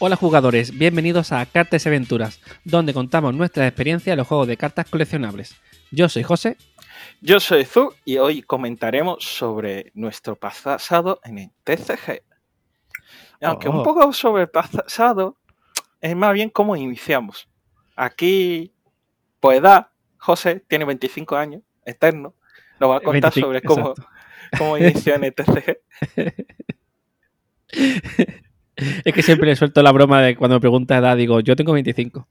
Hola jugadores, bienvenidos a Cartas y Aventuras, donde contamos nuestras experiencias en los juegos de cartas coleccionables. Yo soy José. Yo soy Zu y hoy comentaremos sobre nuestro pasado en el TCG. Aunque un Oh. poco sobre el pasado, es más bien cómo iniciamos. Aquí, por edad, José tiene 25 años, eterno. Nos va a contar 25, sobre cómo, exacto. cómo inició en el TCG. Es que siempre le suelto la broma de cuando me pregunta edad, digo, yo tengo 25.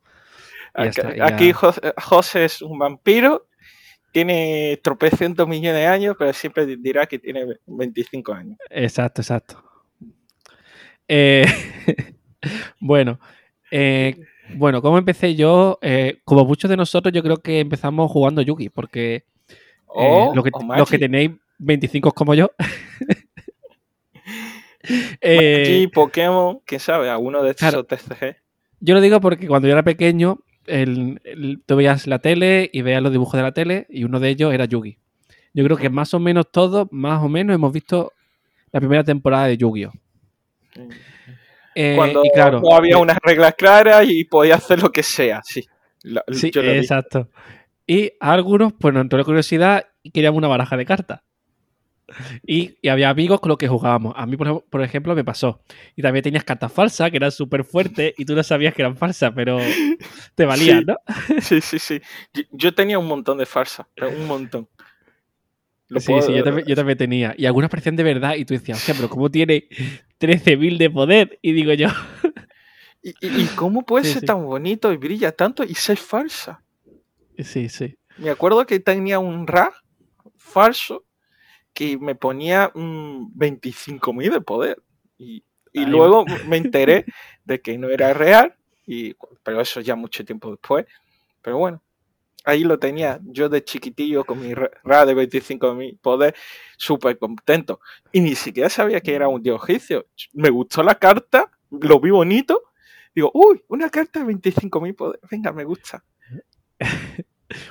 Y ya Aquí, está, ya- aquí José, es un vampiro, tiene tropecientos millones de años, pero siempre dirá que tiene 25 años. Exacto, exacto. Eh, bueno, eh, bueno, ¿cómo empecé yo? Eh, como muchos de nosotros, yo creo que empezamos jugando Yugi, porque eh, O, lo que- los que tenéis 25 como yo. Eh, Pokémon, quién sabe, alguno de estos claro. TCG. yo lo digo porque cuando yo era pequeño, el, el- tú veías la tele y veías los dibujos de la tele y uno de ellos era Yugi. Yo creo que más o menos todos, más o menos, hemos visto la primera temporada de Yu-Gi-Oh! Eh, Cuando y claro, no había unas reglas claras y podía hacer lo que sea, sí. Lo- Sí, yo lo vi. exacto. Y a algunos, pues nos entró la curiosidad y queríamos una baraja de cartas. Y, y había amigos con los que jugábamos. A mí, por, ej- por ejemplo, me pasó. Y también tenías cartas falsas, que eran súper fuertes, y tú no sabías que eran falsas, pero te valían, Sí. ¿no? Sí, sí, sí. Yo, tenía un montón de farsas, pero un montón. Lo sí, puedo- sí, yo también, yo también tenía. Y algunas parecían de verdad, y tú decías, hostia, pero ¿cómo tiene 13.000 de poder? Y digo yo, ¿Y, y- y cómo puede Sí, ser sí. tan bonito y brilla tanto y ser falsa? sí, sí. Me acuerdo que tenía un Ra falso que me ponía mm, 25.000 de poder. Y, y luego me enteré de que no era real, y, pero eso ya mucho tiempo después. Pero bueno, ahí lo tenía yo de chiquitillo con mi Ra de 25.000 poder, súper contento. Y ni siquiera sabía que era un dios egipcio. Me gustó la carta, lo vi bonito. Digo, uy, una carta de 25.000 poder. Venga, me gusta.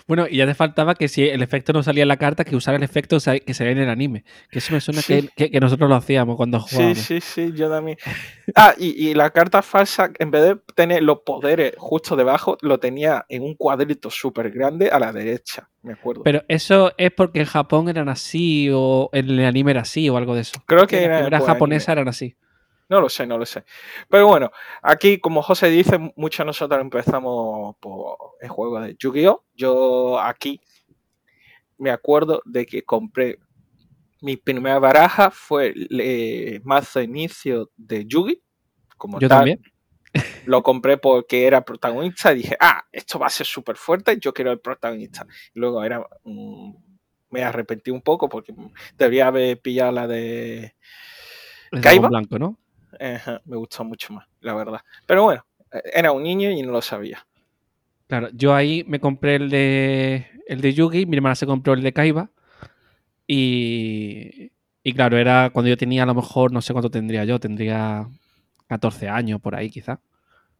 Bueno, y ya te faltaba que si el efecto no salía en la carta, que usara el efecto que salía en el anime. Que eso me suena Sí. que, que- que nosotros lo hacíamos cuando Sí, jugábamos. sí, sí, yo también. Ah, y, y la carta falsa, en vez de tener los poderes justo debajo, lo tenía en un cuadrito súper grande a la derecha, me acuerdo. Pero eso es porque en Japón eran así, o en el anime era así, o algo de eso. Creo que era primeras por japonesas anime. eran así. No lo sé, no lo sé. Pero bueno, aquí, como José dice, muchos de nosotros empezamos por el juego de Yu-Gi-Oh! Yo aquí me acuerdo de que compré mi primera baraja fue el eh, mazo de inicio de Yugi. Como Yo tal, también. lo compré porque era protagonista y dije, ah, esto va a ser súper fuerte, yo quiero el protagonista. Y luego era, me arrepentí un poco porque debería haber pillado la de... ¿Kaiba? blanco, ¿no? Ajá, me gustó mucho más, la verdad. Pero bueno, eh, era un niño y no lo sabía. Claro, yo ahí me compré el de el de Yugi, mi hermana se compró el de Kaiba. Y, y claro, era cuando yo tenía a lo mejor, no sé cuánto tendría yo, tendría 14 años por ahí quizá.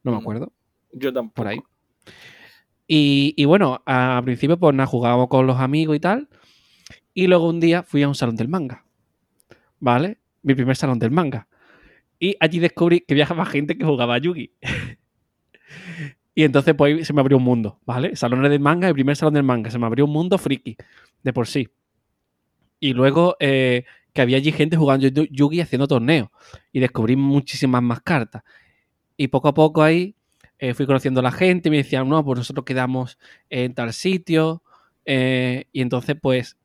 No me acuerdo. Yo tampoco. por ahí. Y, y bueno, al principio pues nada, jugábamos con los amigos y tal. Y luego un día fui a un salón del manga. ¿Vale? Mi primer salón del manga. Y allí descubrí que viajaba gente que jugaba a Yugi. y entonces pues se me abrió un mundo, ¿vale? Salones del manga, el primer salón del manga. Se me abrió un mundo friki, de por sí. Y luego eh, que había allí gente jugando Yu- Yugi haciendo torneos. Y descubrí muchísimas más cartas. Y poco a poco ahí eh, fui conociendo a la gente y me decían, no, pues nosotros quedamos en tal sitio. eh, y entonces, pues,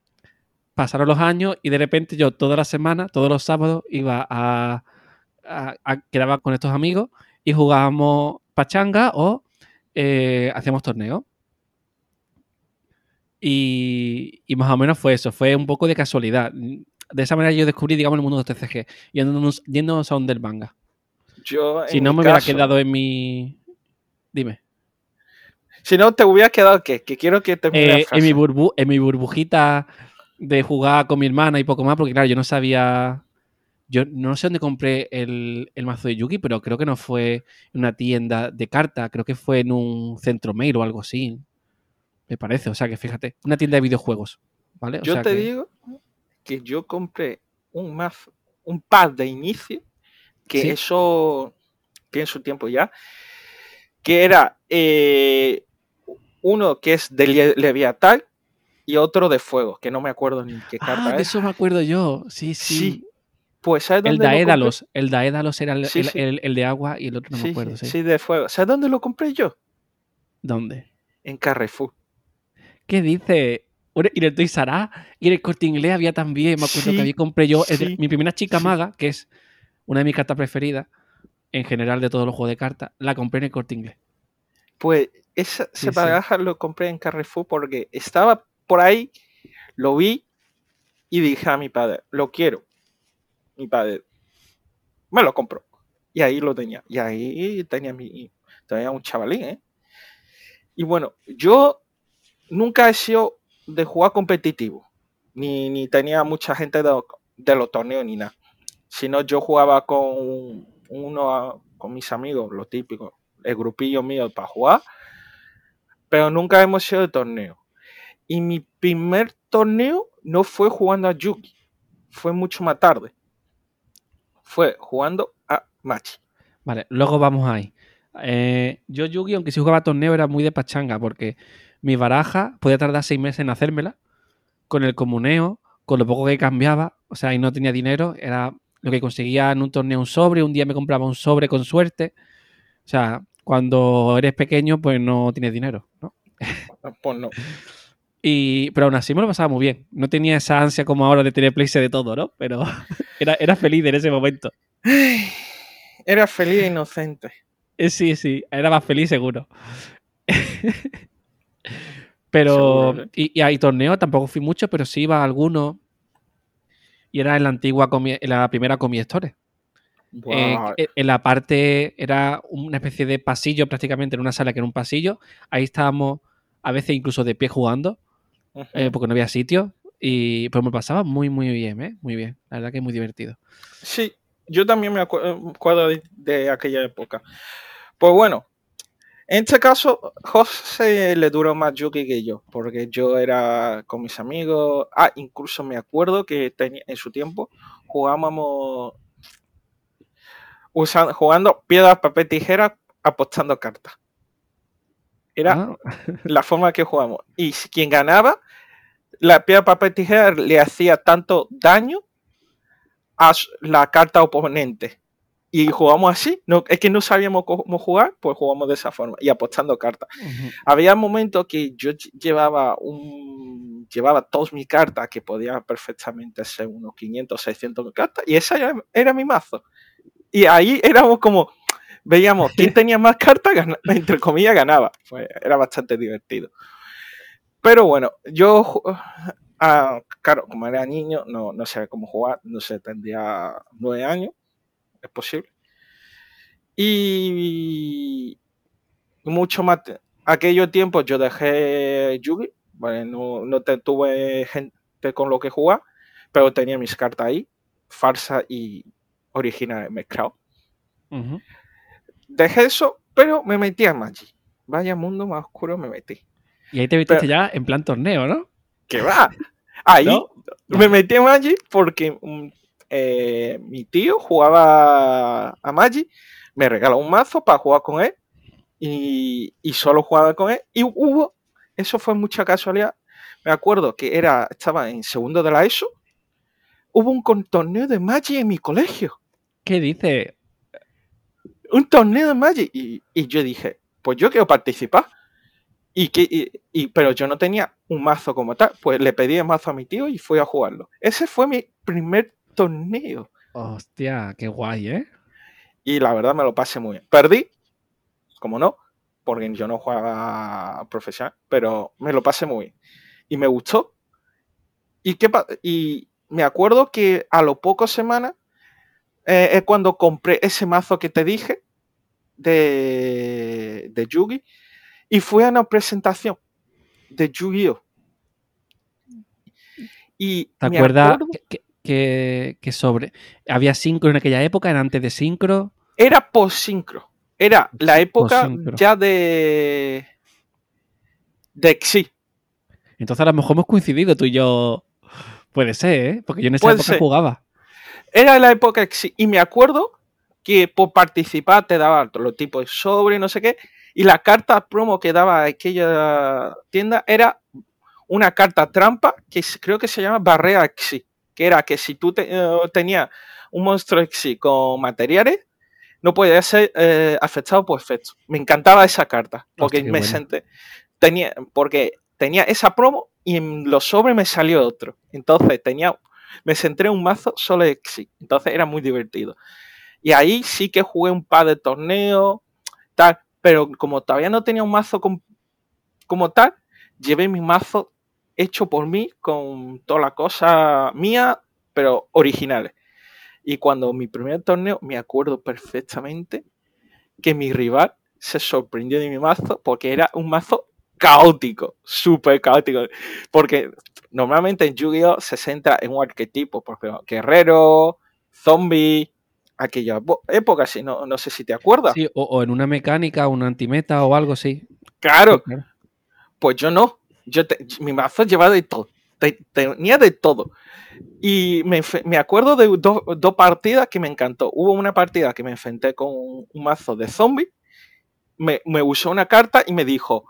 pasaron los años y de repente yo toda la semana, todos los sábados, iba a, a- a- quedaba con estos amigos y jugábamos pachanga o eh, hacíamos torneos. Y, y más o menos fue eso, fue un poco de casualidad. De esa manera yo descubrí, digamos, el mundo de TCG, un- yendo a un del manga. Yo, Si no me hubiera quedado en mi... Dime. Si no, te hubiera quedado qué? Que quiero que la Eh, en, mi burbu- en mi burbujita de jugar con mi hermana y poco más, porque claro, yo no sabía. Yo no sé dónde compré el, el mazo de Yugi, pero creo que no fue en una tienda de cartas, creo que fue en un centro mail o algo así. Me parece, o sea que fíjate, una tienda de videojuegos. ¿Vale? O Yo sea te que- digo que yo compré un mazo, un pad de inicio, que Sí. eso en su tiempo ya, que era eh, uno que es de Le- Leviatán y otro de fuego, que no me acuerdo ni qué carta Ah, de es. eso me acuerdo yo. Sí, sí. Sí. Pues ¿sabes el dónde compré? Daédalos. El Daédalos era el, Sí, el- sí. el- el de agua y el otro no sí, me acuerdo. sí, de fuego. ¿Sabes dónde lo compré yo? ¿Dónde? En Carrefour. ¿Qué dice? Y en el Toys R Us, y en el Corte Inglés había también, me acuerdo Sí, que había compré yo el mi primera chica maga, que es una de mis cartas preferidas, en general de todos los juegos de cartas, la compré en el Corte Inglés. Pues esa se sí. baraja lo compré en Carrefour porque estaba por ahí, lo vi y dije a mi padre, lo quiero. Mi padre, me lo compró. Y ahí lo tenía. Y ahí tenía mi tenía un chavalín, ¿eh? Y bueno, yo nunca he sido de jugar competitivo. Ni, ni tenía mucha gente de, de los torneos ni nada. Sino yo jugaba con uno con mis amigos, lo típico, el grupillo mío para jugar. Pero nunca hemos sido de torneo. Y mi primer torneo no fue jugando a Yuki. Fue mucho más tarde. Fue jugando a Machi. Vale, luego vamos ahí. Eh, yo, Yugi, aunque si jugaba torneo, era muy de pachanga, porque mi baraja podía tardar seis meses en hacérmela, con el comuneo, con lo poco que cambiaba, o sea, y no tenía dinero, era lo que conseguía en un torneo un sobre, un día me compraba un sobre con suerte. O sea, cuando eres pequeño, pues no tienes dinero, ¿no? Pues no. Y, pero aún así me lo pasaba muy bien. No tenía esa ansia como ahora de tener playset de todo, ¿no? Pero era, era feliz en ese momento. Era feliz e inocente. Eh, Sí, sí, era más feliz seguro. pero, Seguro, ¿eh? y, y hay torneos, tampoco fui mucho, pero sí iba a algunos. Y era en la antigua, en la primera Comi Store. Eh, en la parte, era una especie de pasillo prácticamente, en una sala que era un pasillo. Ahí estábamos a veces incluso de pie jugando, eh, porque no había sitio. Y pues me pasaba muy, muy bien, ¿eh? Muy bien. La verdad que es muy divertido. Sí, yo también me me acuerdo de, de aquella época. Pues bueno, en este caso, José le duró más Yuki que yo, porque yo era con mis amigos. Ah, incluso me acuerdo que tenía, en su tiempo jugábamos usando, jugando piedras, papel, tijera, apostando cartas. Era Ah, la forma que jugamos. Y quien ganaba, la piedra, papel, tijera le hacía tanto daño a la carta oponente. Y jugamos así. No, es que no sabíamos cómo jugar, pues jugamos de esa forma. Y apostando cartas. ujú. Había momentos que yo lle- llevaba un llevaba todas mis cartas, que podía perfectamente ser unos 500, 600 cartas, y esa era, era mi mazo. Y ahí éramos como, veíamos quién tenía más cartas, gana- entre comillas, ganaba. Pues era bastante divertido. Pero bueno, yo, ah, claro, como era niño, no, no sabía cómo jugar, no sé, tendría nueve años, es posible. Y mucho más, aquellos tiempos yo dejé Yugi, bueno, no, no te- tuve gente con lo que jugar, pero tenía mis cartas ahí, farsa y original mezclado. Ujú. Dejé eso, pero me metí a Magic. Vaya mundo más oscuro me metí. Y ahí te Pero- ya en plan torneo, ¿no? ¿Qué va? Ahí ¿No? me metí a Magic porque mm, eh, mi tío jugaba a Magic, me regaló un mazo para jugar con él y, y solo jugaba con él. Y hubo, eso fue mucha casualidad. Me acuerdo que era, estaba en segundo de la ESO. Hubo un torneo de Magic en mi colegio. ¿Qué dice? Un torneo de Magic. Y, y yo dije, pues yo quiero participar. Y que, y- y- pero yo no tenía un mazo como tal. Pues le pedí el mazo a mi tío y fui a jugarlo. Ese fue mi primer torneo. Hostia, qué guay, ¿eh? Y la verdad me lo pasé muy bien. Perdí, como no, porque yo no jugaba profesional, pero me lo pasé muy bien. Y me gustó. Y, qué y me acuerdo que a lo pocos semanas eh, es cuando compré ese mazo que te dije de, de Yugi y fui a una presentación de Yu-Gi-Oh! Y ¿Te acuerdas acuerdo- que, que- sobre. Había sincro en aquella época, era antes de sincro. Era post-sincro. Era la época ya de. de Xi. Entonces a lo mejor hemos coincidido tú y yo. Puede ser, ¿eh? Porque yo en esa Puede época ser. jugaba. Era la época. Y me acuerdo que por participar te daba los tipos de sobre, no sé qué, y la carta promo que daba aquella tienda era una carta trampa que creo que se llama Barrea Exi, que era que si tú eh, tenías un monstruo Exi con materiales, no podía ser eh, afectado por efectos. Me encantaba esa carta, porque me senté, tenía, porque tenía esa promo y en los sobres me salió otro. Entonces tenía, me centré en un mazo solo Exi, entonces era muy divertido. Y ahí sí que jugué un par de torneos, tal, pero como todavía no tenía un mazo como tal, llevé mi mazo hecho por mí con toda la cosa mía, pero originales. Y cuando mi primer torneo, me acuerdo perfectamente que mi rival se sorprendió de mi mazo porque era un mazo caótico, súper caótico. Porque normalmente en Yu-Gi-Oh! se centra en un arquetipo, porque guerrero, zombie, aquella época, si no, no sé si te acuerdas. Sí, o, en una mecánica, una antimeta o algo así. Claro. Pues yo no. Yo mi mazo llevaba de todo. tenía de todo. Y me, acuerdo de dos partidas que me encantó. Hubo una partida que me enfrenté con un, mazo de zombie. Me, usó una carta y me dijo: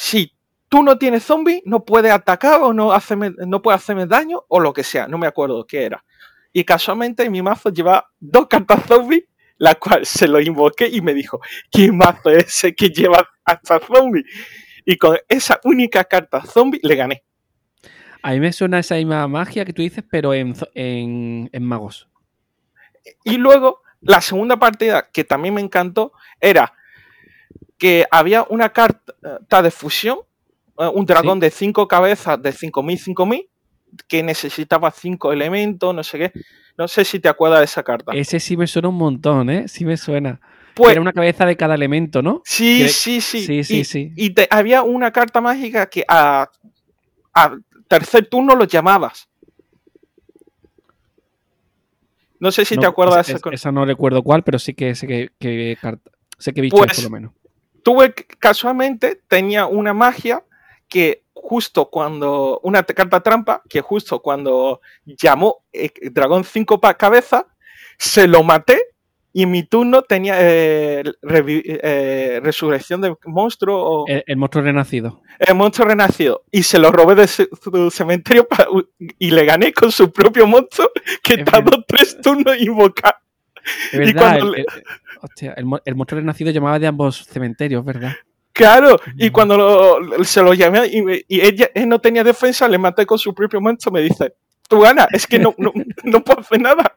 Si tú no tienes zombie, no puedes atacar o no, hacerme, no puedes hacerme daño o lo que sea. No me acuerdo qué era. Y casualmente mi mazo lleva dos cartas zombie, la cual se lo invoqué y me dijo, ¿qué mazo es ese que lleva hasta zombie? Y con esa única carta zombie le gané. A mí me suena esa misma magia que tú dices, pero en, en, en magos. Y luego, la segunda partida que también me encantó era que había una carta de fusión, eh, un dragón de cinco cabezas de 5000, 5000, que necesitaba cinco elementos, no sé qué. No sé si te acuerdas de esa carta. Ese sí me suena un montón, ¿eh? Sí me suena. Pues, era una cabeza de cada elemento, ¿no? Sí, sí, sí. Sí, sí, y, sí. Y había una carta mágica que a, tercer turno lo llamabas. No sé si te acuerdas de esa, esa, esa no recuerdo cuál, pero sí que sé que, que sé que visto pues, por lo menos. Tuve casualmente tenía una magia que justo cuando, una carta trampa, que justo cuando llamó eh, Dragón 5 cabeza, se lo maté y en mi turno tenía eh, eh, resurrección de monstruo. el, monstruo renacido. El monstruo renacido. Y se lo robé de su, cementerio y le gané con su propio monstruo que tardó tres turnos invocar. y cuando el, hostia, el, monstruo renacido llamaba de ambos cementerios, ¿verdad? Claro, y cuando se lo llamé y, ella él no tenía defensa, le maté con su propio monstruo, me dice, tú ganas, es que no, no, no puedo hacer nada.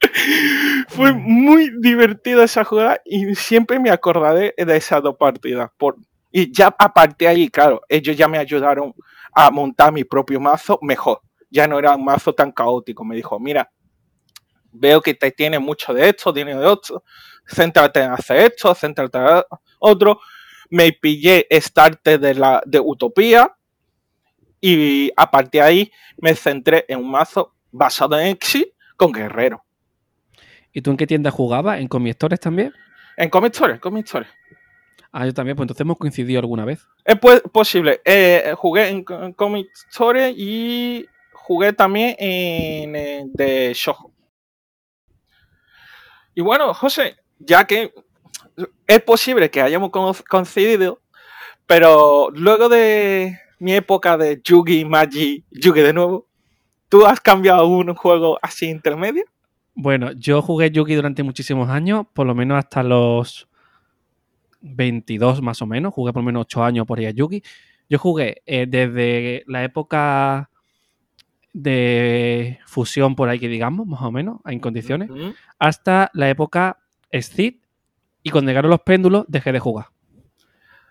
Fue muy divertida esa jugada y siempre me acordaré de esas dos partidas. Por, y ya a partir de ahí, claro, ellos ya me ayudaron a montar mi propio mazo mejor. Ya no era un mazo tan caótico. Me dijo, mira, veo que te tiene mucho de esto, tiene de otro, céntrate en hacer esto, céntrate en otro. Me pillé Starte de, la, de Utopía y a partir de ahí me centré en un mazo basado en Exi con Guerrero. ¿Y tú en qué tienda jugabas? ¿En Comic también? En Comic Store, Ah, yo también, pues entonces hemos coincidido alguna vez. Es posible. Eh, jugué en, Comic Store y jugué también en, en de Shoujo. Y bueno, José, ya que es posible que hayamos coincidido, pero luego de mi época de Yugi, Magi, Yugi de nuevo, ¿tú has cambiado un juego así intermedio? Bueno, yo jugué Yugi durante muchísimos años, por lo menos hasta los 22 más o menos, jugué por lo menos 8 años por ahí a Yugi. Yo jugué eh, desde la época de fusión por ahí que digamos, más o menos, en condiciones, hasta la época Steve y cuando llegaron los péndulos dejé de jugar.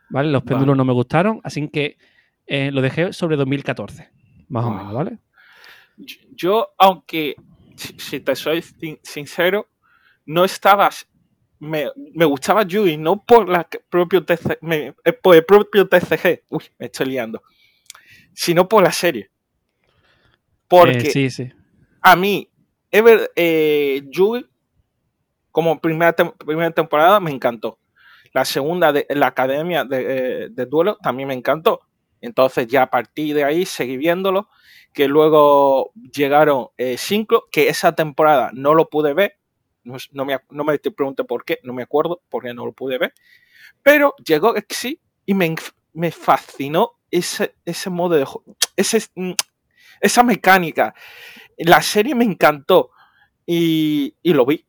¿Vale? Los péndulos no me gustaron, así que eh, lo dejé sobre 2014, más o menos, ¿vale? Yo, aunque, si te soy sincero, no estabas me, me, gustaba Yui, no por, la propio eh, por el propio TCG, uy, me estoy liando, sino por la serie. Porque eh, sí, sí. a mí, Ever, eh, como primera, primera temporada me encantó. La segunda, de, la academia de, eh, duelo, también me encantó. Entonces ya a partir de ahí seguí viéndolo. Que luego llegaron eh, cinco, que esa temporada no lo pude ver. no, no me, no me te pregunte por qué, no me acuerdo, porque no lo pude ver. Pero llegó sí y me, me fascinó ese, ese modo de juego, ese, mm, esa mecánica. La serie me encantó y, y lo vi.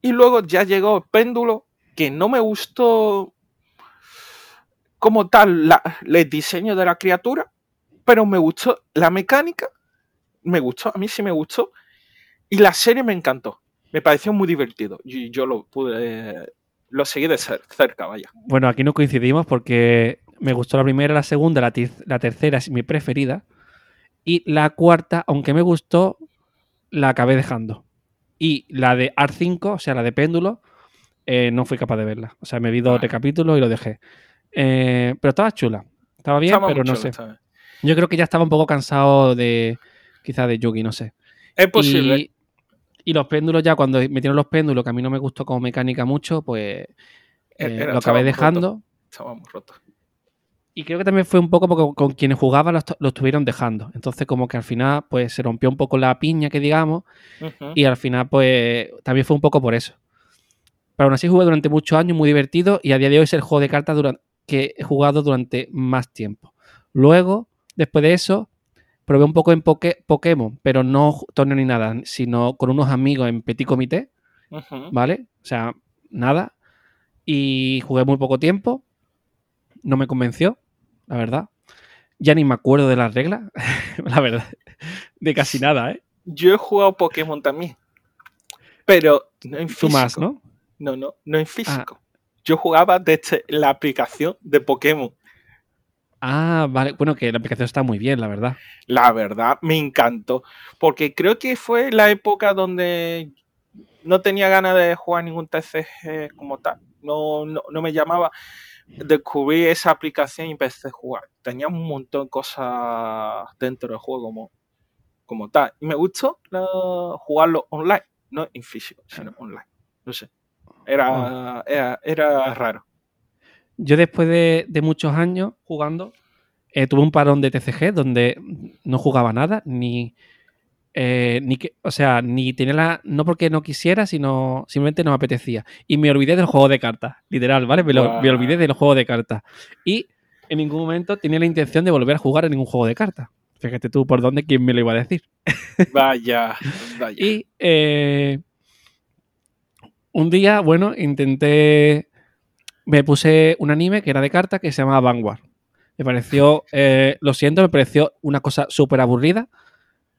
Y luego ya llegó el péndulo, que no me gustó como tal la, el diseño de la criatura, pero me gustó la mecánica, me gustó, a mí sí me gustó, y la serie me encantó. Me pareció muy divertido y yo lo pude, lo seguí de cerca, vaya. Bueno, aquí no coincidimos porque me gustó la primera, la segunda, la, la tercera es mi preferida. Y la cuarta, aunque me gustó, la acabé dejando. Y la de Art 5, o sea, la de péndulo, eh, no fui capaz de verla. O sea, me vi dos de capítulos y lo dejé. Eh, pero estaba chula. Estaba bien, pero no sé. Yo creo que ya estaba un poco cansado de, quizás de Yugi, no sé. Es posible. Y, los péndulos ya, cuando metieron los péndulos, que a mí no me gustó como mecánica mucho, pues eh, lo acabé dejando. Estábamos rotos. Y creo que también fue un poco porque con quienes jugaban lo, estuvieron dejando. Entonces, como que al final, pues se rompió un poco la piña, que digamos. Y al final, pues también fue un poco por eso. Pero aún así jugué durante muchos años, muy divertido. Y a día de hoy es el juego de cartas que he jugado durante más tiempo. Luego, después de eso, probé un poco en Pokémon, pero no torneo ni nada, sino con unos amigos en Petit Comité. ¿Vale? O sea, nada. Y jugué muy poco tiempo. No me convenció la verdad. Ya ni me acuerdo de las reglas, la verdad. De casi nada, ¿eh? Yo he jugado Pokémon también. Pero no en físico. Tú más, ¿no? No, no, no en físico. Ah. Yo jugaba desde la aplicación de Pokémon. Ah, vale. Bueno, que la aplicación está muy bien, la verdad. La verdad, me encantó. Porque creo que fue la época donde no tenía ganas de jugar ningún TCG como tal. No, no, no me llamaba descubrí esa aplicación y empecé a jugar. Tenía un montón de cosas dentro del juego como, como tal. Y me gustó jugarlo online, no en físico, sino online. No sé. Era, ah. era, raro. Yo después de, muchos años jugando, eh, tuve un parón de TCG donde no jugaba nada, ni, eh, ni que, o sea, ni tenía la. No porque no quisiera, sino simplemente no me apetecía. Y me olvidé del juego de cartas, literal, ¿vale? Me, olvidé del juego de cartas. Y en ningún momento tenía la intención de volver a jugar en ningún juego de cartas. Fíjate tú por dónde, quién me lo iba a decir. Vaya, vaya. y eh, un día, bueno, intenté. Me puse un anime que era de cartas que se llamaba Vanguard. Me pareció, eh, lo siento, me pareció una cosa súper aburrida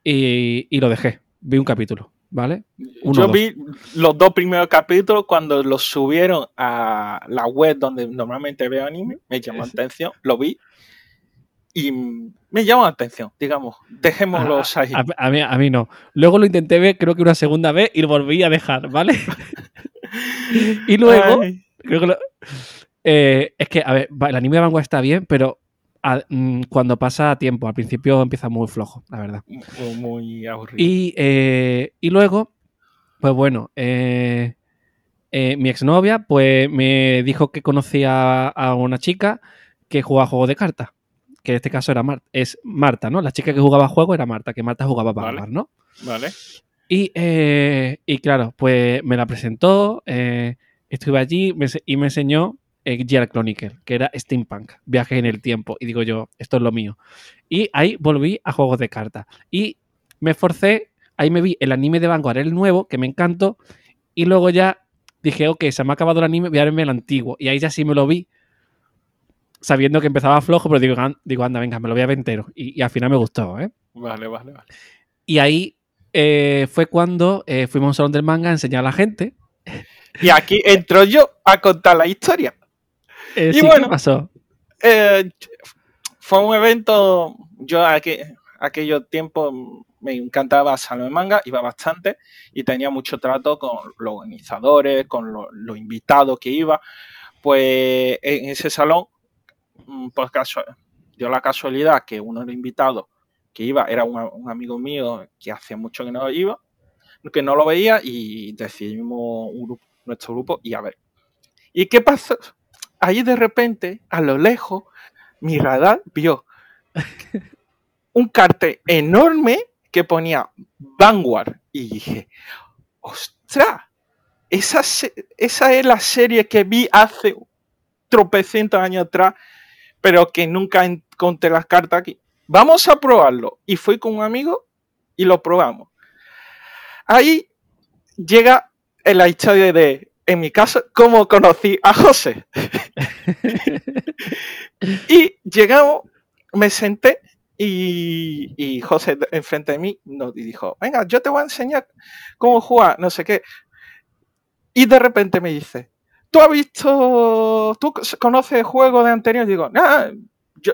y, lo dejé. Vi un capítulo, ¿vale? Yo vi los dos primeros capítulos cuando los subieron a la web donde normalmente veo anime, me llamó la atención, lo vi y me llamó la atención, digamos, dejémoslos ahí. A, mí, a mí no. Luego lo intenté ver, creo que una segunda vez y lo volví a dejar, ¿vale? y luego, creo que eh, es que, a ver, el anime de Vanguard está bien, pero Mm, cuando pasa tiempo. Al principio empieza muy flojo, la verdad. Muy aburrido. Y, eh, y luego, pues bueno, eh, eh, mi exnovia pues me dijo que conocía a una chica que jugaba juegos de cartas. Que en este caso era es Marta, ¿no? La chica que jugaba juego era Marta, que Marta jugaba para ¿no? Vale. Y, y, claro, pues me la presentó, estuve allí y me enseñó eh, Chronicle, que era steampunk, viaje en el tiempo. Y digo yo, esto es lo mío. Y ahí volví a juegos de cartas. Y me esforcé, ahí me vi el anime de Vanguard, el nuevo, que me encantó. Y luego ya dije, ok, se me ha acabado el anime, voy a verme el antiguo. Y ahí ya sí me lo vi, sabiendo que empezaba flojo, pero digo, digo anda, venga, me lo voy a ver entero. Y, al final me gustó, ¿eh? Vale, vale, vale. Y ahí eh, fue cuando eh, fuimos a un salón del manga a enseñar a la gente. Y aquí entro yo a contar la historia. Eh, y bueno, ¿qué pasó? Eh, fue un evento, yo aquí, aquellos tiempos me encantaba Salón de Manga, iba bastante y tenía mucho trato con los organizadores, con los, invitados que iba. Pues en ese salón, mm, pues dio la casualidad que uno de los invitados que iba era un, amigo mío que hacía mucho que no iba, que no lo veía y decidimos nuestro grupo y a ver. ¿Y qué pasó? Ahí de repente, a lo lejos, mi radar vio un cartel enorme que ponía Vanguard. Y dije, ¡ostras! esa, esa es la serie que vi hace tropecientos años atrás, pero que nunca encontré las cartas aquí. Vamos a probarlo. Y fui con un amigo y lo probamos. Ahí llega la historia de, en mi caso, cómo conocí a José. y llegamos, me senté y, y, José enfrente de mí nos dijo, venga, yo te voy a enseñar cómo jugar, no sé qué. Y de repente me dice, ¿tú has visto, tú conoces juegos de anterior? digo, no, yo,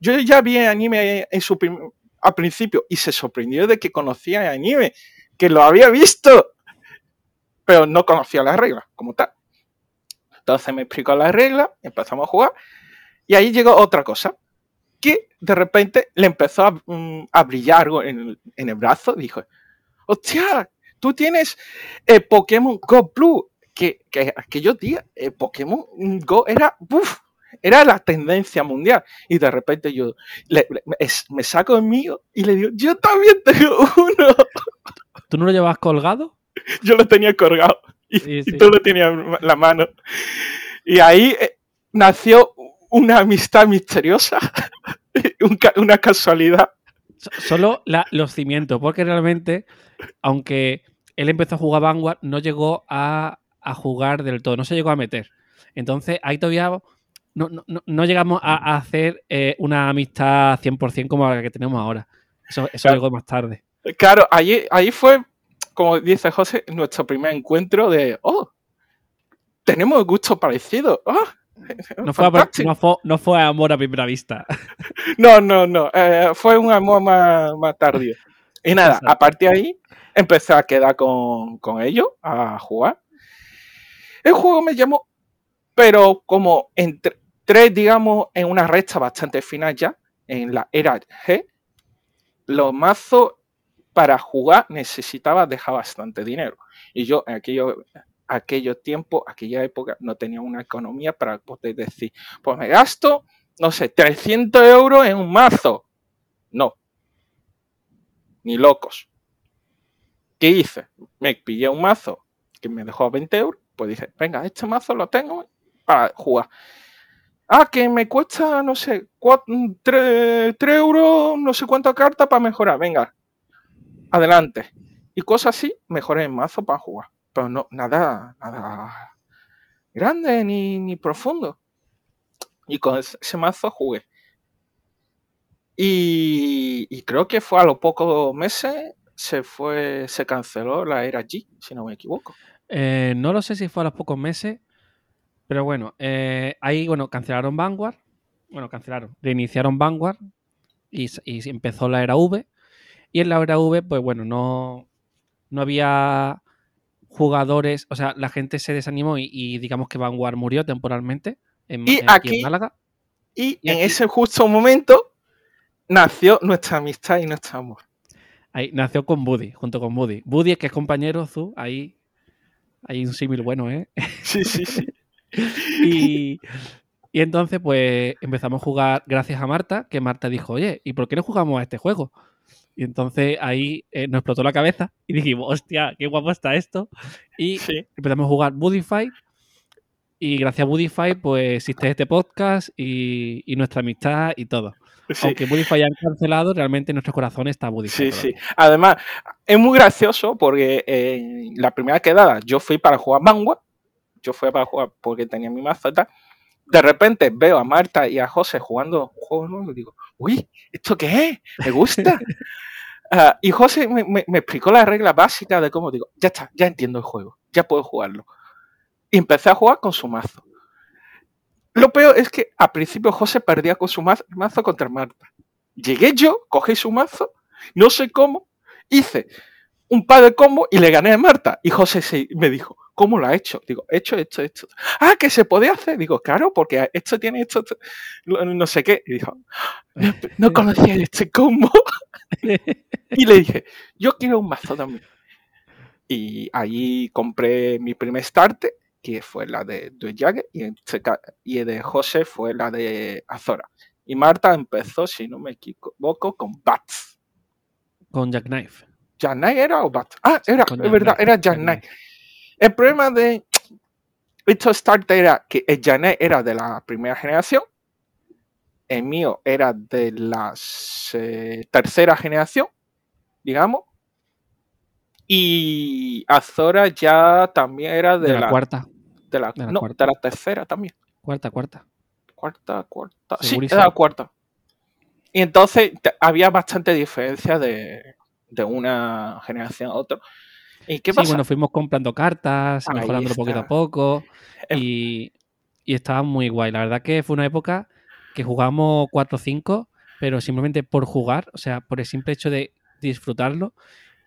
yo ya vi anime en su al principio y se sorprendió de que conocía anime, que lo había visto, pero no conocía las reglas como tal. Entonces me explicó las reglas, empezamos a jugar y ahí llegó otra cosa, que de repente le empezó a, mm, brillar algo en, el brazo, dijo, hostia, tú tienes el Pokémon Go Blue, que, que aquellos días el Pokémon Go era, era la tendencia mundial. Y de repente yo me saco el mío y le digo, yo también tengo uno. ¿Tú no lo llevabas colgado? Yo lo tenía colgado y, tú lo tenías en la mano. Y ahí eh, nació una amistad misteriosa, una casualidad. Solo los cimientos, porque realmente, aunque él empezó a jugar Vanguard, no llegó a, jugar del todo, no se llegó a meter. Entonces, ahí todavía no, llegamos a, hacer eh, una amistad 100% como la que tenemos ahora. Eso, eso llegó más tarde. Claro, ahí, ahí fue, como dice José, nuestro primer encuentro de, oh, tenemos gustos parecidos. Oh, no, fue no, fue, amor a primera vista. No, no, no. Eh, fue un amor más, más tardío. Y nada, a partir de ahí empecé a quedar con, con ellos, a jugar. El juego me llamó, pero como entre, tres, digamos, en una recta bastante final ya, en la era G, los mazos para jugar necesitaba dejar bastante dinero. Y yo en aquellos aquello tiempos, aquella época, no tenía una economía para poder decir, pues me gasto, no sé, 300 euros en un mazo. No. Ni locos. ¿Qué hice? Me pillé un mazo que me dejó a 20 euros. Pues dije, venga, este mazo lo tengo para jugar. Ah, que me cuesta, no sé, 3, euros, no sé cuánta carta para mejorar. Venga, adelante. Y cosas así, mejoré el mazo para jugar. Pero no, nada, nada grande ni, ni profundo. Y con ese mazo jugué. Y, creo que fue a los pocos meses se fue, se canceló la era G, si no me equivoco. Eh, no lo sé si fue a los pocos meses, pero bueno, eh, ahí, bueno, cancelaron Vanguard. Bueno, cancelaron. Reiniciaron Vanguard y, empezó la era V. Y en la era V, pues bueno, no, no había jugadores, o sea, la gente se desanimó y, digamos que Vanguard murió temporalmente en, y aquí, en Málaga. Y, en ese justo momento nació nuestra amistad y nuestro amor. Ahí nació con Buddy, junto con Buddy. Buddy, que es compañero, Zu, ahí hay un símil bueno, ¿eh? Sí, sí, sí. y, entonces, pues empezamos a jugar gracias a Marta, que Marta dijo, oye, ¿y por qué no jugamos a este juego? Y entonces ahí eh, nos explotó la cabeza y dijimos, hostia, qué guapo está esto. Y empezamos a jugar Budify. Y gracias a Budify, pues existe este podcast y, nuestra amistad y todo. Aunque Budify han cancelado, realmente en nuestro corazón está Budify. Sí, sí. Además, es muy gracioso porque eh, la primera quedada yo fui para jugar Vanguard yo fui para jugar porque tenía mi mazo y tal. De repente veo a Marta y a José jugando un juego nuevo y digo, uy, ¿esto qué es? Me gusta. Ah, y José me, explicó la regla básica de cómo digo, ya está, ya entiendo el juego, ya puedo jugarlo. Y empecé a jugar con su mazo. Lo peor es que al principio José perdía con su mazo, mazo contra Marta. Llegué yo, cogí su mazo, no sé cómo, hice un par de combos y le gané a Marta. Y José me dijo, ¿Cómo lo ha hecho? Digo, hecho esto, esto. Ah, que se puede hacer. Digo, claro, porque esto tiene esto, no sé qué. Y dijo, no, conocía este combo. y le dije, yo quiero un mazo también. Y ahí compré mi primer starter, que fue la de Jagger, y, y de José fue la de Azora. Y Marta empezó, si no me equivoco, con Bats. Con Jackknife. ¿Jackknife era o Bats? Ah, era, es verdad, era Jackknife. El problema de esto Starter era que el Janet era de la primera generación, el mío era de la tercera generación, digamos, y Azora ya también era de, De la, cuarta. De la, de la no, cuarta. de la tercera también. Cuarta, cuarta. Cuarta, cuarta. Sí, era la cuarta. Y entonces había bastante diferencia de, de una generación a otra. ¿Y qué sí, pasa? bueno, fuimos comprando cartas, Ahí mejorándolo poquito a está. poco y, y estaba muy guay. La verdad que fue una época que jugamos 4 o 5, pero simplemente por jugar, o sea, por el simple hecho de disfrutarlo.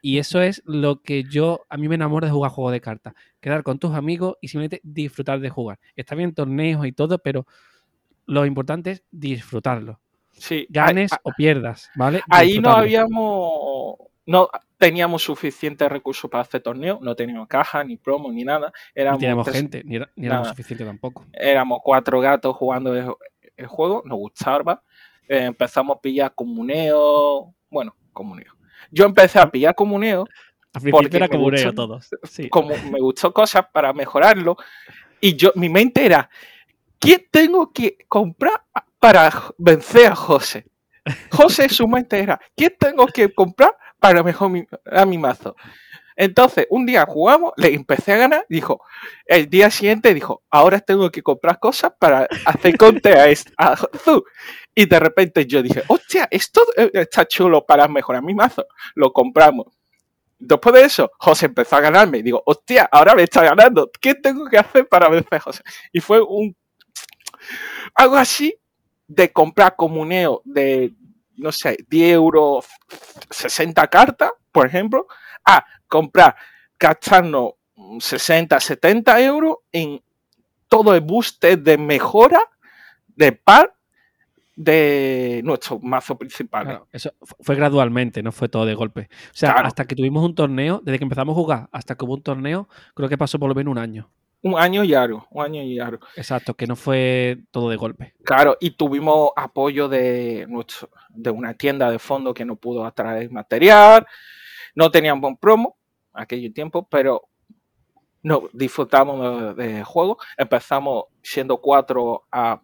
Y eso es lo que yo, a mí me enamora de jugar juegos de cartas. Quedar con tus amigos y simplemente disfrutar de jugar. Está bien torneos y todo, pero lo importante es disfrutarlo. sí, Ganes ahí- o pierdas, ¿vale? Ahí no habíamos, no teníamos suficientes recursos para hacer torneos, no teníamos caja, ni promo, ni nada. Ni Éramos, teníamos tres- gente, ni, era- ni éramos nada. suficiente tampoco. éramos cuatro gatos jugando el, el juego, nos gustaba. Eh, empezamos a pillar comuneo, bueno, comuneo. Yo empecé a pillar comuneo, principio Porque era comuneo gustó- todos. Sí. como me gustó cosas para mejorarlo, y yo, mi mente era, ¿qué tengo que comprar para vencer a José? José, su mente era, ¿qué tengo que comprar para mejorar a mi mazo? Entonces, un día jugamos, le empecé a ganar, dijo, el día siguiente dijo, ahora tengo que comprar cosas para hacer conte a, est- a Zu. Y de repente yo dije, hostia, esto eh, está chulo para mejorar mi mazo. Lo compramos. Después de eso, José empezó a ganarme. Digo, hostia, ahora me está ganando. ¿Qué tengo que hacer para vencer a José? Y fue un. Algo así de comprar comuneo de, no sé, 10 euros, 60 cartas, por ejemplo, a comprar, gastarnos 60, 70 euros en todo el booster de mejora de par de nuestro mazo principal. Claro, eso fu- fue gradualmente, no fue todo de golpe. O sea, Claro. hasta que tuvimos un torneo, desde que empezamos a jugar hasta que hubo un torneo, creo que pasó por lo menos un año. Un año y algo, un año y algo. Exacto, que no fue todo de golpe. Claro, y tuvimos apoyo de, nuestro, de una tienda de fondo que no pudo atraer material. No tenían buen promo aquel tiempo, pero no disfrutamos de- juego. Empezamos siendo cuatro a,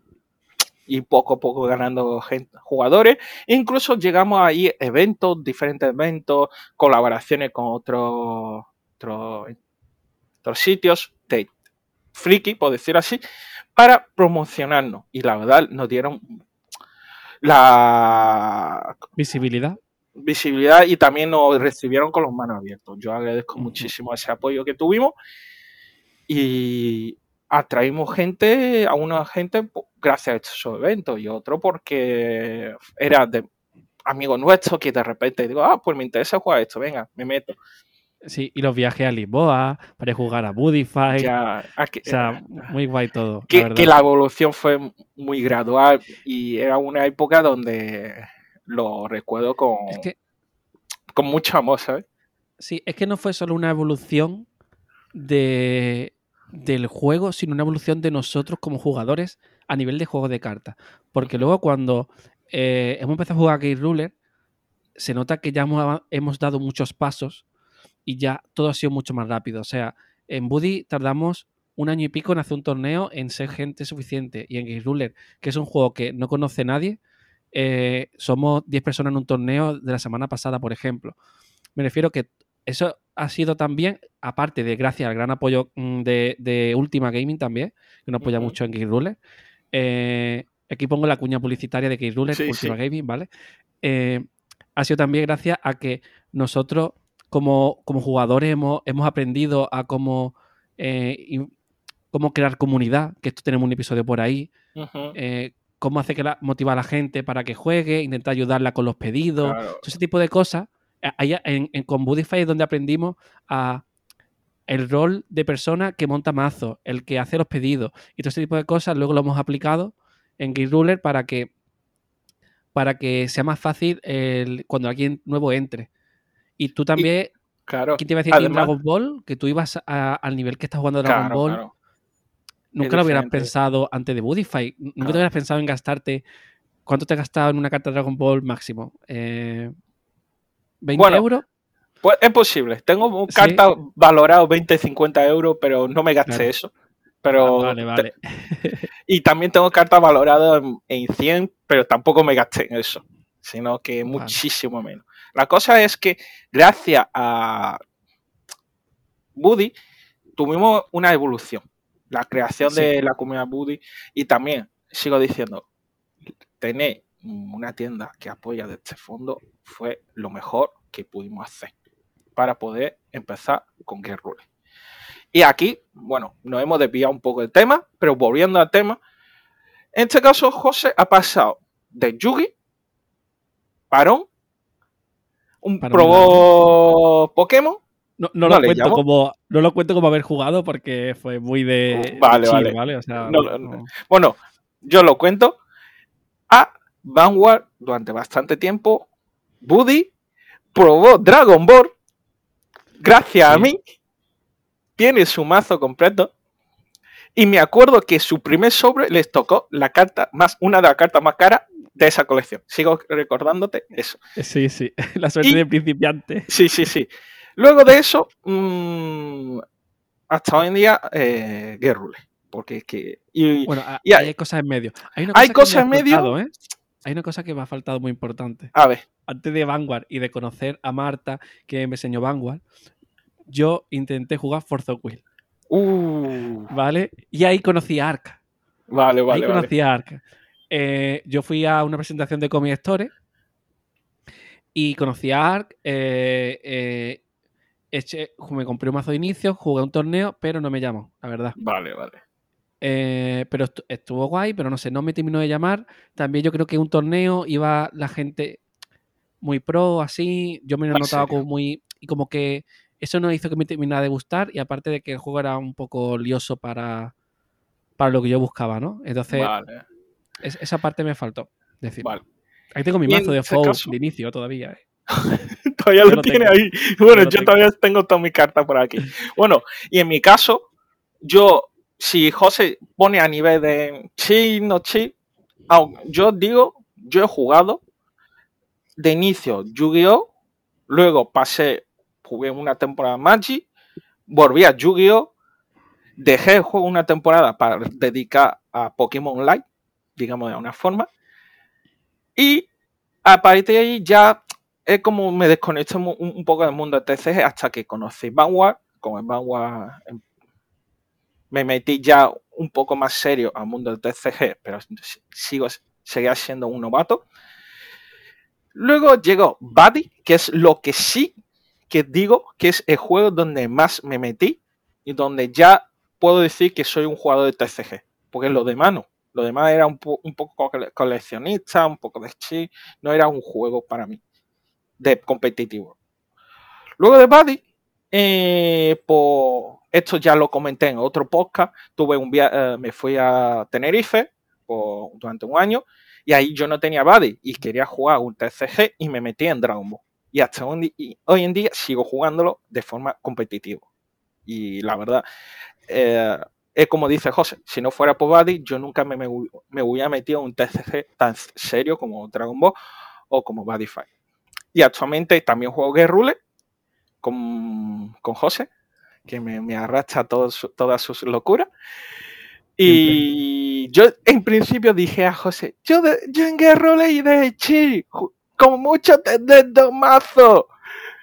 y poco a poco ganando gente, jugadores. Incluso llegamos ahí eventos, diferentes eventos, colaboraciones con otros otros otros sitios friki, por decir así, para promocionarnos. Y la verdad, nos dieron la Visibilidad. visibilidad y también nos recibieron con los manos abiertos. Yo agradezco muchísimo ese apoyo que tuvimos y atraímos gente, a una gente gracias a esos eventos y otro porque era de amigos nuestros que de repente digo, ah, pues me interesa jugar esto, venga, me meto. Sí, y los viajes a Lisboa para jugar a Budify. Ya, aquí- O sea, muy guay todo. que, la evolución fue muy gradual y era una época donde lo recuerdo con, Es que, con mucho amor, ¿sabes? sí, es que no fue solo una evolución de, del juego, sino una evolución de nosotros como jugadores a nivel de juego de cartas. Porque luego cuando eh, hemos empezado a jugar a Game Ruler, se nota que ya hemos dado muchos pasos y ya todo ha sido mucho más rápido. O sea, en Buddy tardamos un año y pico en hacer un torneo, en ser gente suficiente. Y en Game Ruler, que es un juego que no conoce nadie, eh, somos 10 personas en un torneo de la semana pasada, por ejemplo. Me refiero que eso ha sido también, aparte de gracias al gran apoyo mm, de, de Ultima Gaming también, que nos apoya mucho en Game Ruler. Eh, aquí pongo la cuña publicitaria de Game Ruler, Sí, Ultima sí. Gaming, ¿vale? Eh, ha sido también gracias a que nosotros, como, como jugadores, hemos, hemos aprendido a cómo, eh, cómo crear comunidad, que esto tenemos un episodio por ahí, eh, cómo hacer que la, motivar a la gente para que juegue, intentar ayudarla con los pedidos, claro. todo ese tipo de cosas. eh, ahí en, en, con Budify es donde aprendimos a el rol de persona que monta mazos, el que hace los pedidos y todo ese tipo de cosas, luego lo hemos aplicado en Ruler para que para que sea más fácil el- cuando alguien nuevo entre. Y tú también, Claro. ¿quién te iba a decir Además- Dragon Ball? Que tú ibas a- al nivel que estás jugando Dragon Claro, Ball. claro. Nunca lo hubieras pensado antes de Budify. Nunca Claro. te hubieras pensado en gastarte. ¿Cuánto te has gastado en una carta Dragon Ball máximo? Eh, ¿20 Bueno, euros? Pues es posible. Tengo un Sí. carta valorado 20, 50 euros, pero no me gasté eso. Pero Ah, vale, vale. Y también tengo cartas valoradas en, en 100, pero tampoco me gasté en eso, sino que Vale. muchísimo menos. La cosa es que gracias a Buddy tuvimos una evolución, la creación Sí. de la comunidad Buddy y también, sigo diciendo, tener una tienda que apoya de este fondo fue lo mejor que pudimos hacer para poder empezar con Get Rule. Y aquí, bueno, nos hemos desviado un poco del tema, pero volviendo al tema, en este caso José ha pasado de Yugi, Parón, un probó Pokémon, No, no No lo cuento llamo. como no lo cuento como haber jugado porque fue muy de Vale, chill, vale. O sea, No, no- no. bueno, yo lo cuento, a Vanguard durante bastante tiempo, Buddy probó Dragon Ball, gracias a mí, tiene su mazo completo. Y me acuerdo que su primer sobre les tocó la carta más, una de las cartas más caras de esa colección. Sigo recordándote eso. Sí, sí. La suerte Y- de principiante. Sí, sí, sí. Luego de eso, mm, hasta hoy en día, eh, Guerrule. Porque es que. Y, Bueno, y hay- hay cosas en medio. Hay, una hay cosa que me cosas en medio. faltado, ¿eh? Hay una cosa que me ha faltado muy importante. a ver, Antes de Vanguard y de conocer a Marta, que me enseñó Vanguard, yo intenté jugar Forza Will, uh, ¿vale? Y ahí conocí a Ark. vale, Ahí vale, vale. conocí a Ark. Eh, yo fui a una presentación de Comic Store y conocí a Ark. eh, eh, me compré un mazo de inicio, jugué un torneo, pero no me llamó, la verdad. Vale, vale. Pero estu- estuvo guay, pero no sé, no me terminó de llamar. También yo creo que un torneo iba la gente muy pro, así. Yo me lo ¿En notaba serio? como muy. Y como que eso no hizo que me terminara de gustar. Y aparte de que el juego era un poco lioso para, para lo que yo buscaba, ¿no? Entonces, Vale, es- esa parte me faltó. Decir, vale. ahí tengo mi mazo de Foul de inicio todavía. eh. Todavía Yo lo lo tiene ahí. Bueno, yo tengo. todavía tengo toda mi carta por aquí. Bueno, y en mi caso, yo, si José pone a nivel de chi, no chi, aun- yo digo, yo he jugado de inicio Yu-Gi-Oh! Luego pasé, jugué una temporada Magic, volví a Yu-Gi-Oh! Dejé el juego una temporada para dedicar a Pokémon Light, digamos de alguna forma. Y a partir de ahí ya es como me desconecto un, poco del mundo de TCG hasta que conocí Vanguard. Con el Vanguard em, me metí ya un poco más serio al mundo del TCG, pero sigo, seguía siendo un novato. Luego llegó Buddy, que es lo que sí que digo que es el juego donde más me metí y donde ya puedo decir que soy un jugador de TCG, porque lo demás no. Lo demás era un, po- un poco cole- coleccionista, un poco de chi, no era un juego para mí de competitivo. Luego de Buddy, eh, pues, esto ya lo comenté en otro podcast, tuve un viaje, me fui a Tenerife por- durante un año y ahí yo no tenía Buddy y quería jugar un TCG y me metí en Dragon Ball. Y hasta hoy, y hoy en día sigo jugándolo de forma competitiva. Y la verdad, eh, es como dice José, si no fuera por Buddy, yo nunca me, me, hu- me hubiera metido en un TCG tan serio como Dragon Ball o como Buddy Fight. Y actualmente también juego Game Rule con, con José, que me, me arrastra su- todas sus locuras. Y yo en principio dije a José, yo, de, yo en Game Rule y de Chi, como mucho tendré dos mazos.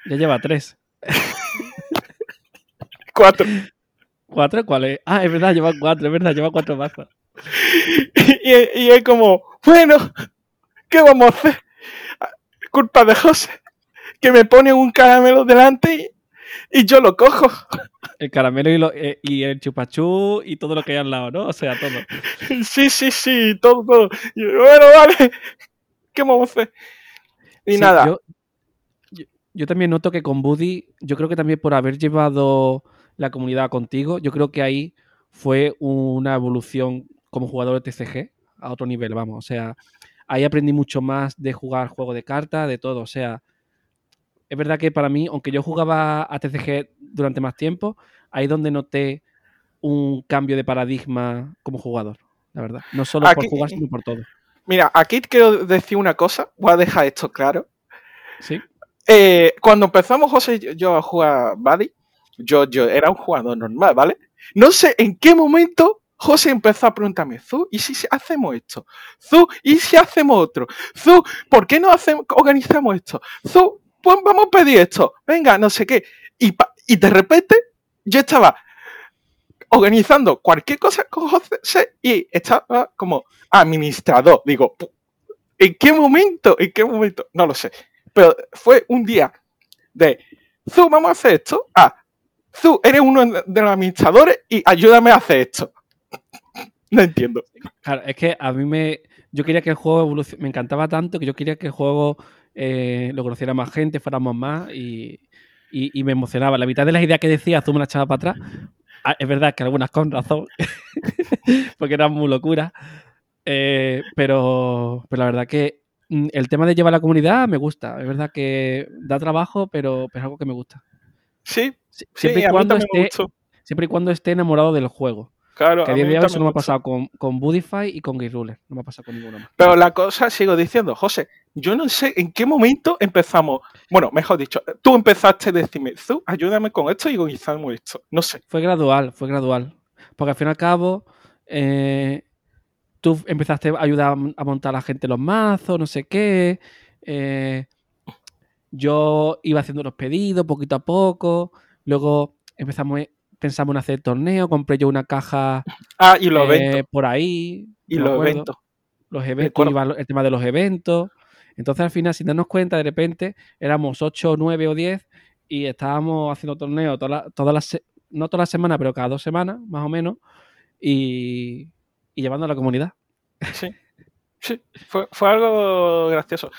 Ya lleva tres. Cuatro. ¿Cuatro? ¿Cuál es? Ah, es verdad, lleva cuatro, es verdad, lleva cuatro mazos. y, y es como, bueno, ¿qué vamos a hacer? Culpa de José, que me pone un caramelo delante y, y yo lo cojo. El caramelo y, lo- eh, y el chupachú y todo lo que hay al lado, ¿no? O sea, todo. Sí, sí, sí, todo, todo. Y bueno, vale, ¿qué vamos a hacer? Y Sí, nada, Yo, yo- yo también noto que con Buddy, yo creo que también por haber llevado la comunidad contigo, yo creo que ahí fue una evolución como jugador de TCG a otro nivel, vamos. O sea, ahí aprendí mucho más de jugar juego de cartas, de todo. O sea, es verdad que para mí, aunque yo jugaba a TCG durante más tiempo, ahí es donde noté un cambio de paradigma como jugador, la verdad. No solo por jugar, sino por todo. Mira, aquí quiero decir una cosa, voy a dejar esto claro. ¿Sí? eh, cuando empezamos José y yo a jugar Buddy, yo, yo era un jugador normal, ¿vale? No sé en qué momento José empezó a preguntarme, Zu, ¿y si hacemos esto? Zu, ¿y si hacemos otro? Zu, ¿por qué no hacemos, organizamos esto? Zu, pues vamos a pedir esto. Venga, no sé qué. Y, y de repente yo estaba organizando cualquier cosa con José y estaba como administrador. Digo, ¿en qué momento? ¿En qué momento? No lo sé. Pero fue un día de, Zu, vamos a hacer esto. Ah, Zu, eres uno de los administradores y ayúdame a hacer esto. No entiendo. Claro, es que a mí me. Yo quería que el juego evolucionara. Me encantaba tanto que yo quería que el juego eh, lo conociera más gente, fuéramos más y, y, me emocionaba. La mitad de las ideas que decía, me la echaba para atrás. Ah, es verdad que algunas con razón, porque eran muy locuras. Eh, pero, pero la verdad que mm, el tema de llevar a la comunidad me gusta. Es verdad que da trabajo, pero, pero es algo que me gusta. Sí, siempre, y cuando esté, siempre y cuando esté enamorado del juego. Claro, que a día de hoy eso no me ha pasado con, con Budify y con Ruler. No me ha pasado con ninguno más. Pero la cosa, sigo diciendo, José, yo no sé en qué momento empezamos. Bueno, mejor dicho, tú empezaste a decirme, tú ayúdame con esto y organizamos esto. No sé. Fue gradual, fue gradual. Porque al fin y al cabo, eh, tú empezaste a ayudar a montar a la gente los mazos, no sé qué. Eh, yo iba haciendo los pedidos poquito a poco. Luego empezamos pensamos en hacer torneo, compré yo una caja ah, y los eh, por ahí. Y los eventos. Los eventos, el tema de los eventos. Entonces al final, sin darnos cuenta, de repente éramos 8, 9 o 10 y estábamos haciendo torneo todas las, no todas las semanas, pero cada dos semanas, más o menos, y, llevando a la comunidad. Sí, sí, fue, fue algo gracioso.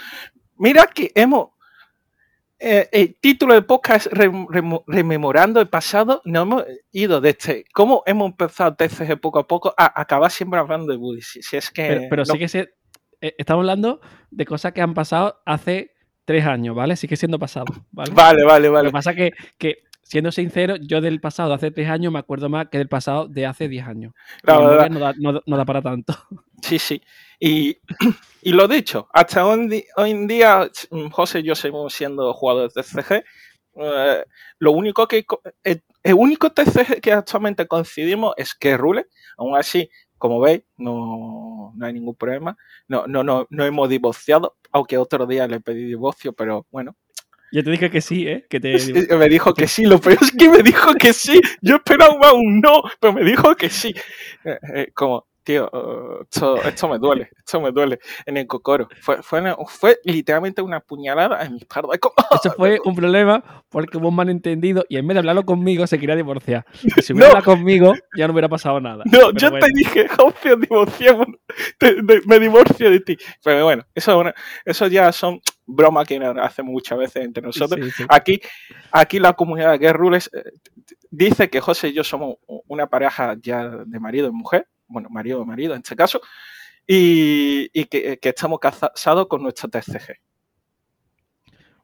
Mira que hemos, eh, el título del podcast es Rememorando el pasado. Nos hemos ido desde cómo hemos empezado TCG poco a poco a acabar siempre hablando de Buddy. Si, es que pero, sí que se, eh, estamos hablando de cosas que han pasado hace tres años, ¿vale? Sigue siendo pasado. Vale, vale, vale. vale. Lo que pasa es que, que, siendo sincero, yo del pasado de hace tres años me acuerdo más que del pasado de hace diez años. no, da, no da para tanto. Sí, sí. Y, y lo dicho, hasta hoy, en día, José y yo seguimos siendo jugadores de CG. Eh, lo único que el, único TCG que actualmente coincidimos es que Rule. Aún así, como veis, no, no hay ningún problema. No, no, no, no hemos divorciado, aunque otro día le pedí divorcio, pero bueno, yo te dije que sí, ¿eh? Que te... Me dijo que sí, lo peor es que me dijo que sí. Yo esperaba un no, pero me dijo que sí. Eh, eh, como, tío, esto, me duele, esto me duele en el cocoro. Fue, fue, literalmente una puñalada en mi espalda. Eso fue un problema porque hubo un malentendido y en vez de hablarlo conmigo se quería divorciar. si hubiera hablado conmigo ya no hubiera pasado nada. No, yo te dije, José, divorciemos, me divorcio de ti. Pero bueno, eso, eso ya son bromas que hacemos muchas veces entre nosotros. Aquí, aquí la comunidad de Rules eh, dice que José y yo somos una pareja ya de marido y mujer bueno, marido o marido en este caso, y, que, estamos casados con nuestro TCG.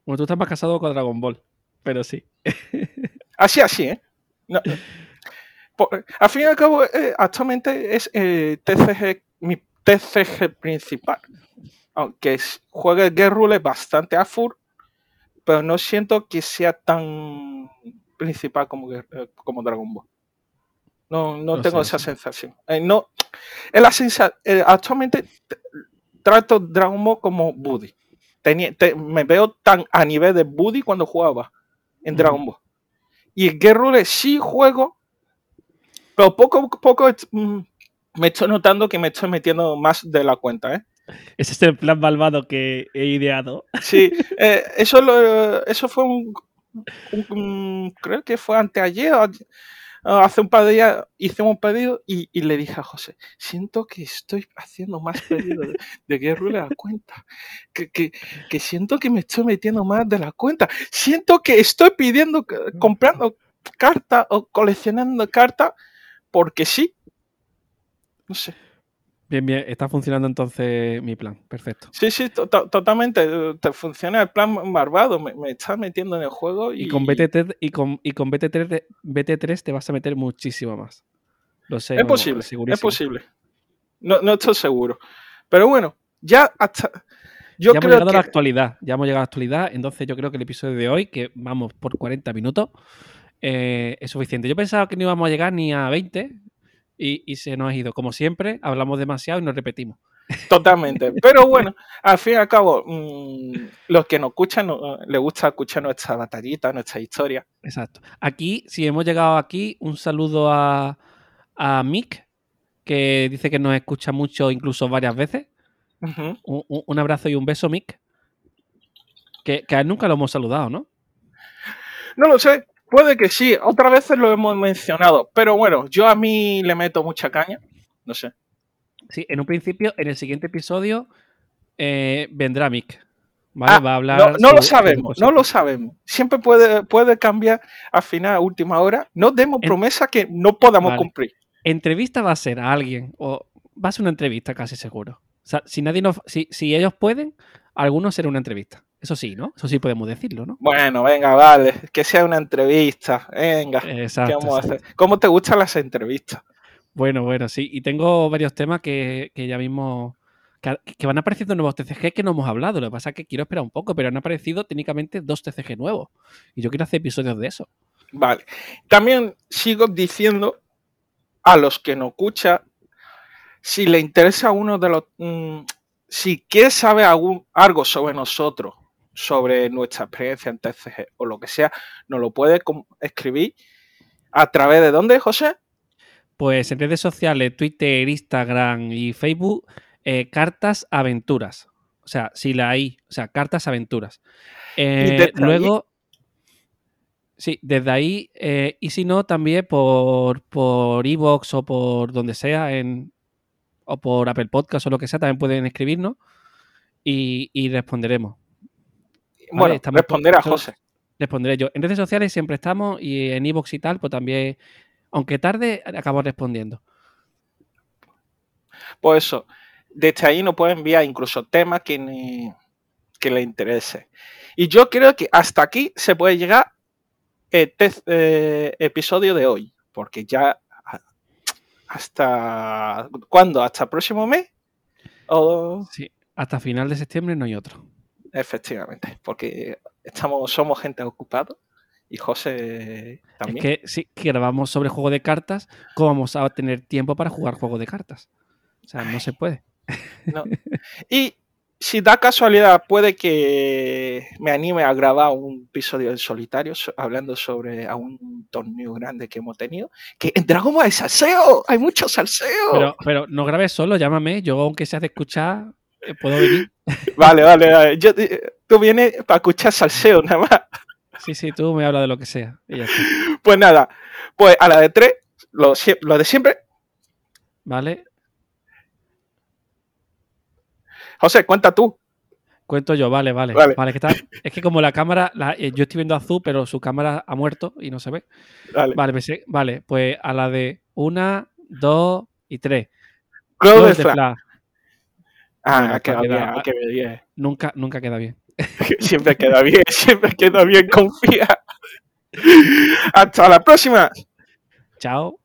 Bueno, tú estás más casado con Dragon Ball, pero sí. así, así, ¿eh? al fin y al cabo, eh, actualmente es eh, TCG, mi TCG principal. Aunque juegue Guerrero bastante a full, pero no siento que sea tan principal como, eh, como Dragon Ball. No, no, tengo esa sensación. Eh, no, es la sensación. Eh, actualmente trato Dragon Ball como Buddy. me veo tan a nivel de Buddy cuando jugaba en Dragon Ball. Y en Guerrero sí juego, pero poco a poco mm, me estoy notando que me estoy metiendo más de la cuenta, ¿eh? Ese es el plan malvado que he ideado. Sí, eh, eso, eso fue un, Creo que fue anteayer. Ah, hace un par de días hice un pedido y, le dije a José, siento que estoy haciendo más pedidos de, de a la cuenta, que, que, siento que me estoy metiendo más de la cuenta, siento que estoy pidiendo, comprando cartas o coleccionando cartas porque sí. No sé. Bien, bien, está funcionando entonces mi plan, perfecto. Sí, sí, totalmente. Te funciona el plan barbado, me, me estás metiendo en el juego y. Y con BT3, y con, y con BT3, BT3 te vas a meter muchísimo más. Lo sé. Es posible, es posible. No, no estoy seguro. Pero bueno, ya hasta. Yo ya hemos llegado a la actualidad. Ya hemos llegado a la actualidad. Entonces yo creo que el episodio de hoy, que vamos por 40 minutos, eh, es suficiente. Yo pensaba que no íbamos a llegar ni a 20 y, y se nos ha ido. Como siempre, hablamos demasiado y nos repetimos. Totalmente. Pero bueno, al fin y al cabo, mmm, los que nos escuchan, no, les gusta escuchar nuestra batallita, nuestra historia. Exacto. Aquí, si hemos llegado aquí, un saludo a, a Mick, que dice que nos escucha mucho, incluso varias veces. Un- un abrazo y un beso, Mick. Que, que a él nunca lo hemos saludado, ¿no? No lo sé, puede que sí, otras veces lo hemos mencionado, pero bueno, yo a mí le meto mucha caña, no sé. Sí, en un principio, en el siguiente episodio, eh, vendrá Mick. ¿Vale? Ah, Va a hablar. No, no sobre- lo sabemos, no lo sabemos. Siempre puede, puede cambiar al final, a última hora. No demos En- promesa que no podamos Vale. cumplir. Entrevista va a ser a alguien, o va a ser una entrevista casi seguro. O sea, si nadie nos, si, si ellos pueden, algunos será una entrevista. Eso sí, ¿no? Eso sí podemos decirlo, ¿no? Bueno, venga, vale, que sea una entrevista. Venga, ¿qué Exacto. vamos a hacer? ¿Cómo te gustan las entrevistas? Bueno, bueno, sí. Y tengo varios temas que, que ya mismo. Que, que van apareciendo nuevos TCG que no hemos hablado. Lo que pasa es que quiero esperar un poco, pero han aparecido técnicamente dos TCG nuevos. Y yo quiero hacer episodios de eso. Vale. También sigo diciendo a los que nos escuchan, si le interesa a uno de los... mm, si quiere saber algún, algo sobre nosotros, sobre nuestra experiencia en TCG o lo que sea, nos lo puede escribir a través de dónde, José? Pues en redes sociales, Twitter, Instagram y Facebook, eh, cartas aventuras. O sea, si la hay, o sea, cartas aventuras. Eh, luego, sí, desde ahí, eh, y si no, también por por iVoox o por donde sea, en, o por Apple Podcast o lo que sea, también pueden escribirnos y, y responderemos. Bueno, responder a José. Responderé yo. En redes sociales siempre estamos y en iVoox y tal, pues también, aunque tarde, acabo respondiendo. Pues eso, desde ahí nos puede enviar incluso temas que, ni- que le interese. Y yo creo que hasta aquí se puede llegar el eh, episodio de hoy, porque ya hasta ¿cuándo? ¿Hasta el próximo mes? O Sí, hasta final de septiembre no hay otro. Efectivamente, porque estamos, somos gente ocupada y José también. Es que si grabamos sobre juego de cartas, ¿cómo vamos a tener tiempo para jugar juego de cartas? O sea, no se puede. No. Y si da casualidad, puede que me anime a grabar un episodio en solitario so- hablando sobre a un torneo grande que hemos tenido. Que en Dragon Ball hay salseo, hay mucho salseo. Pero, pero no grabes solo, llámame. Yo, aunque sea de escuchar, puedo venir. Vale, vale, vale. Yo, eh, tú vienes para escuchar salseo nada más. Sí, sí, tú me hablas de lo que sea. Pues nada, pues a la de tres, lo, de siempre. ¿Vale? José, cuenta tú. Cuento yo, vale, vale. Vale. Vale, que está- es que como la cámara, la- eh, yo estoy viendo azul, pero su cámara ha muerto y no se ve. Vale. Vale, me sé- vale, pues a la de una, dos y tres. Close de Flag. Ah, Bueno, ha quedado queda- bien, ha quedado bien. Nunca, nunca queda bien. Siempre queda bien, siempre queda bien, confía. Hasta la próxima. Chao.